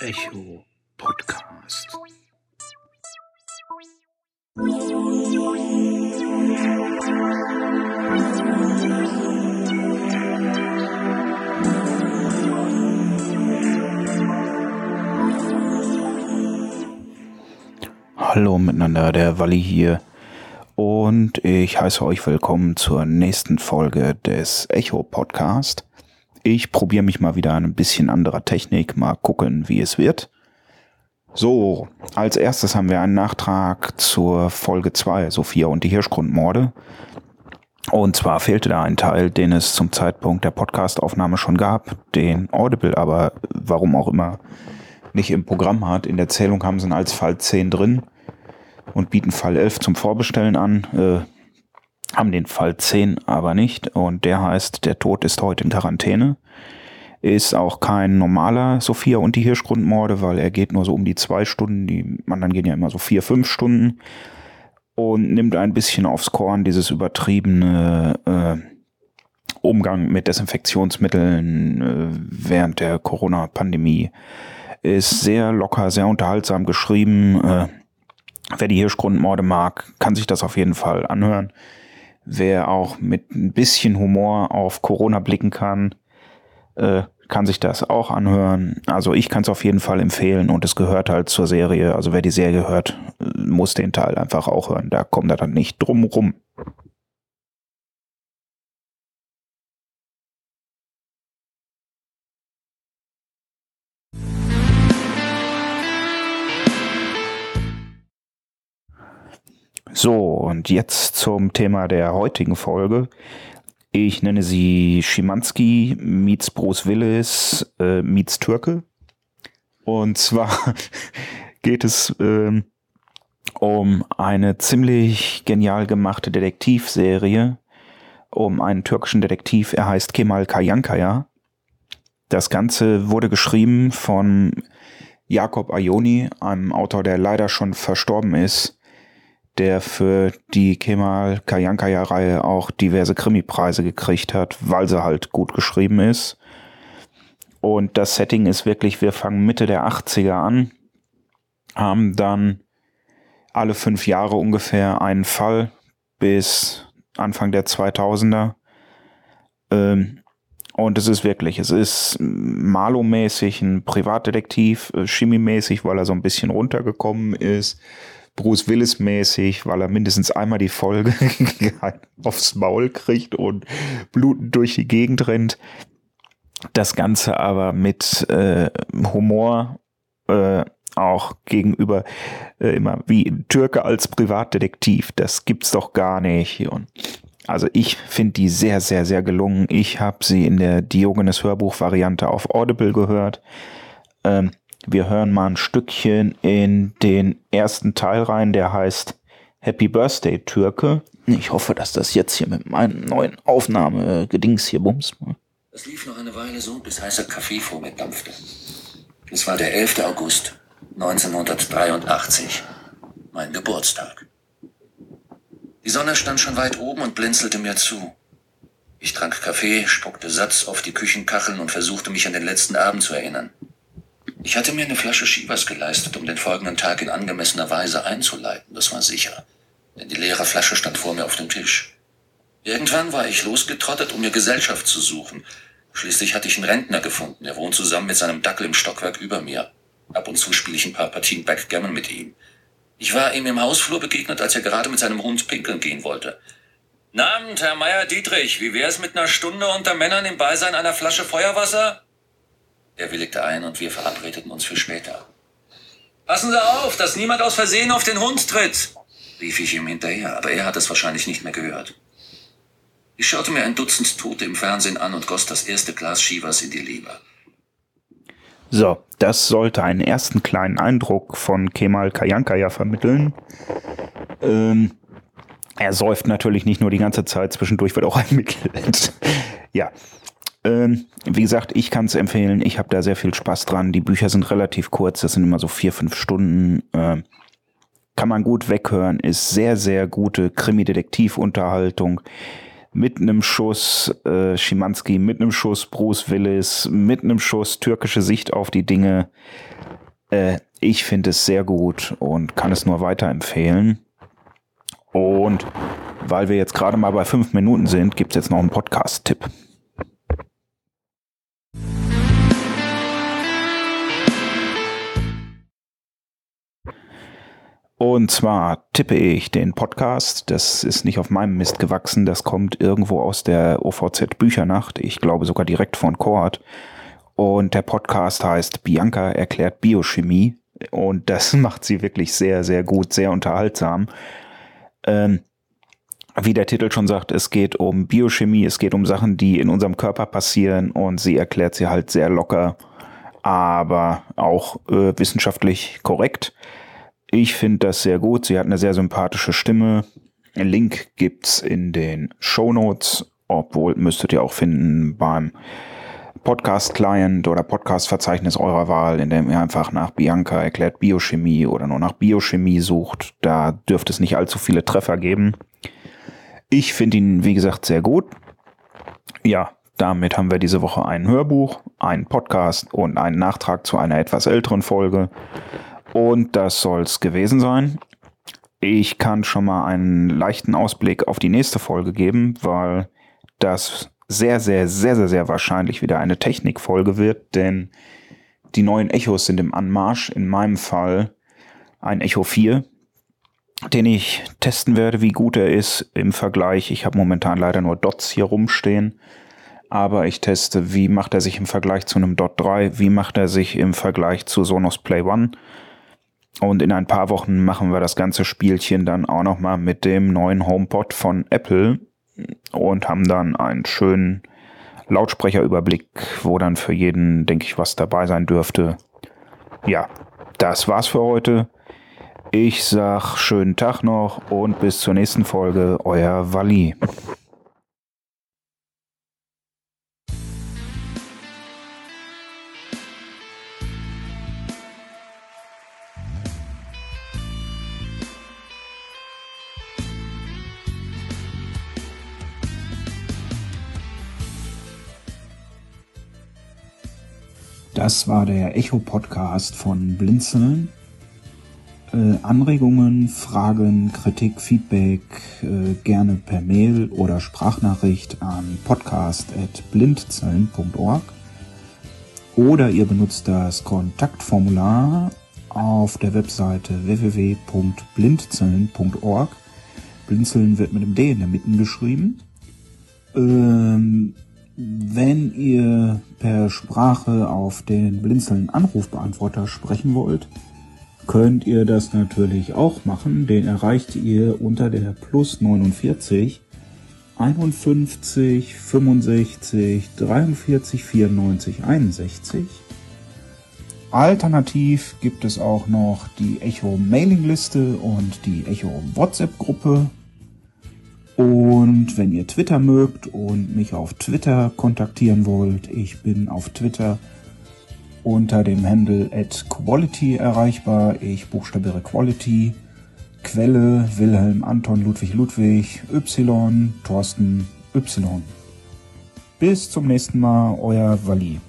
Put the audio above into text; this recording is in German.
Echo Podcast. Hallo miteinander, der Walli hier. Und ich heiße euch willkommen zur nächsten Folge des Echo Podcast. Ich probiere mich mal wieder ein bisschen anderer Technik, mal gucken, wie es wird. So, als erstes haben wir einen Nachtrag zur Folge 2, Sophia und die Hirschgrundmorde. Und zwar fehlte da ein Teil, den es zum Zeitpunkt der Podcastaufnahme schon gab, den Audible aber, warum auch immer, nicht im Programm hat. In der Zählung haben sie ihn als Fall 10 drin und bieten Fall 11 zum Vorbestellen an, äh, haben den Fall 10 aber nicht und der heißt, der Tod ist heute in Quarantäne. Ist auch kein normaler Sophia und die Hirschgrundmorde, weil er geht nur so um die zwei Stunden, die anderen gehen ja immer so vier, fünf Stunden und nimmt ein bisschen aufs Korn dieses übertriebene äh, Umgang mit Desinfektionsmitteln äh, während der Corona-Pandemie. Ist sehr locker, sehr unterhaltsam geschrieben. Äh, wer die Hirschgrundmorde mag, kann sich das auf jeden Fall anhören. Wer auch mit ein bisschen Humor auf Corona blicken kann, äh, kann sich das auch anhören. Also ich kann es auf jeden Fall empfehlen und es gehört halt zur Serie. Also wer die Serie hört, muss den Teil einfach auch hören. Da kommt er dann nicht drum rum. So, und jetzt zum Thema der heutigen Folge. Ich nenne sie Schimanski meets Bruce Willis äh, meets Türke. Und zwar geht es ähm, um eine ziemlich genial gemachte Detektivserie, um einen türkischen Detektiv, er heißt Kemal Kayankaya. Das Ganze wurde geschrieben von Jakob Ayoni, einem Autor, der leider schon verstorben ist der für die Kemal Kayankaya-Reihe auch diverse Krimi-Preise gekriegt hat, weil sie halt gut geschrieben ist. Und das Setting ist wirklich, wir fangen Mitte der 80er an, haben dann alle fünf Jahre ungefähr einen Fall bis Anfang der 2000er. Ähm, und es ist wirklich, es ist Malo-mäßig ein Privatdetektiv, äh, Chemie-mäßig, weil er so ein bisschen runtergekommen ist Bruce Willis mäßig, weil er mindestens einmal die Folge aufs Maul kriegt und blutend durch die Gegend rennt. Das Ganze aber mit äh, Humor äh, auch gegenüber äh, immer wie Türke als Privatdetektiv. Das gibt's doch gar nicht. Und also ich finde die sehr, sehr, sehr gelungen. Ich habe sie in der Diogenes Hörbuch-Variante auf Audible gehört. Ähm, wir hören mal ein Stückchen in den ersten Teil rein, der heißt Happy Birthday Türke. Ich hoffe, dass das jetzt hier mit meinem neuen Aufnahmegedings hier bums. Es lief noch eine Weile so, bis heißer Kaffee vor mir dampfte. Es war der 11. August 1983, mein Geburtstag. Die Sonne stand schon weit oben und blinzelte mir zu. Ich trank Kaffee, spuckte Satz auf die Küchenkacheln und versuchte mich an den letzten Abend zu erinnern. Ich hatte mir eine Flasche Schiebers geleistet, um den folgenden Tag in angemessener Weise einzuleiten, das war sicher. Denn die leere Flasche stand vor mir auf dem Tisch. Irgendwann war ich losgetrottet, um mir Gesellschaft zu suchen. Schließlich hatte ich einen Rentner gefunden, er wohnt zusammen mit seinem Dackel im Stockwerk über mir. Ab und zu spiele ich ein paar Partien Backgammon mit ihm. Ich war ihm im Hausflur begegnet, als er gerade mit seinem Hund pinkeln gehen wollte. Abend, Herr Meier Dietrich. Wie wär's mit einer Stunde unter Männern im Beisein einer Flasche Feuerwasser? Er willigte ein und wir verabredeten uns für später. Passen Sie auf, dass niemand aus Versehen auf den Hund tritt, rief ich ihm hinterher, aber er hat es wahrscheinlich nicht mehr gehört. Ich schaute mir ein Dutzend Tote im Fernsehen an und goss das erste Glas Shivas in die Leber. So, das sollte einen ersten kleinen Eindruck von Kemal Kayankaya vermitteln. Ähm, er säuft natürlich nicht nur die ganze Zeit, zwischendurch wird auch ermittelt. ja, ähm, wie gesagt, ich kann es empfehlen. Ich habe da sehr viel Spaß dran. Die Bücher sind relativ kurz, das sind immer so vier, fünf Stunden. Ähm, kann man gut weghören, ist sehr, sehr gute Krimi-Detektiv-Unterhaltung. mit einem Schuss äh, Schimanski, mit einem Schuss Bruce Willis, mit einem Schuss türkische Sicht auf die Dinge. Äh, ich finde es sehr gut und kann es nur weiterempfehlen. Und weil wir jetzt gerade mal bei fünf Minuten sind, gibt es jetzt noch einen Podcast-Tipp. Und zwar tippe ich den Podcast. Das ist nicht auf meinem Mist gewachsen. Das kommt irgendwo aus der OVZ Büchernacht. Ich glaube sogar direkt von Cohort. Und der Podcast heißt Bianca erklärt Biochemie. Und das macht sie wirklich sehr, sehr gut, sehr unterhaltsam. Ähm, wie der Titel schon sagt, es geht um Biochemie, es geht um Sachen, die in unserem Körper passieren und sie erklärt sie halt sehr locker, aber auch äh, wissenschaftlich korrekt. Ich finde das sehr gut. Sie hat eine sehr sympathische Stimme. Link gibt's in den Show Notes, obwohl müsstet ihr auch finden beim Podcast-Client oder Podcast-Verzeichnis eurer Wahl, in dem ihr einfach nach Bianca erklärt Biochemie oder nur nach Biochemie sucht. Da dürfte es nicht allzu viele Treffer geben. Ich finde ihn, wie gesagt, sehr gut. Ja, damit haben wir diese Woche ein Hörbuch, einen Podcast und einen Nachtrag zu einer etwas älteren Folge. Und das soll's gewesen sein. Ich kann schon mal einen leichten Ausblick auf die nächste Folge geben, weil das sehr, sehr, sehr, sehr, sehr wahrscheinlich wieder eine Technikfolge wird, denn die neuen Echos sind im Anmarsch. In meinem Fall ein Echo 4, den ich testen werde, wie gut er ist im Vergleich. Ich habe momentan leider nur Dots hier rumstehen, aber ich teste, wie macht er sich im Vergleich zu einem Dot 3, wie macht er sich im Vergleich zu Sonos Play One und in ein paar Wochen machen wir das ganze Spielchen dann auch nochmal mit dem neuen HomePod von Apple und haben dann einen schönen Lautsprecherüberblick, wo dann für jeden, denke ich, was dabei sein dürfte. Ja, das war's für heute. Ich sag schönen Tag noch und bis zur nächsten Folge, euer Wally. Das war der Echo-Podcast von Blinzeln. Äh, Anregungen, Fragen, Kritik, Feedback äh, gerne per Mail oder Sprachnachricht an podcast.blindzellen.org oder ihr benutzt das Kontaktformular auf der Webseite www.blindzellen.org. Blinzeln wird mit dem D in der Mitte geschrieben. Ähm, wenn ihr per Sprache auf den blinzeln Anrufbeantworter sprechen wollt, könnt ihr das natürlich auch machen. Den erreicht ihr unter der Plus 49 51 65 43 94 61. Alternativ gibt es auch noch die Echo Mailingliste und die Echo WhatsApp Gruppe. Und wenn ihr Twitter mögt und mich auf Twitter kontaktieren wollt, ich bin auf Twitter unter dem Handle at Quality erreichbar. Ich buchstabiere Quality. Quelle Wilhelm Anton Ludwig Ludwig Y Thorsten Y. Bis zum nächsten Mal, euer Wally.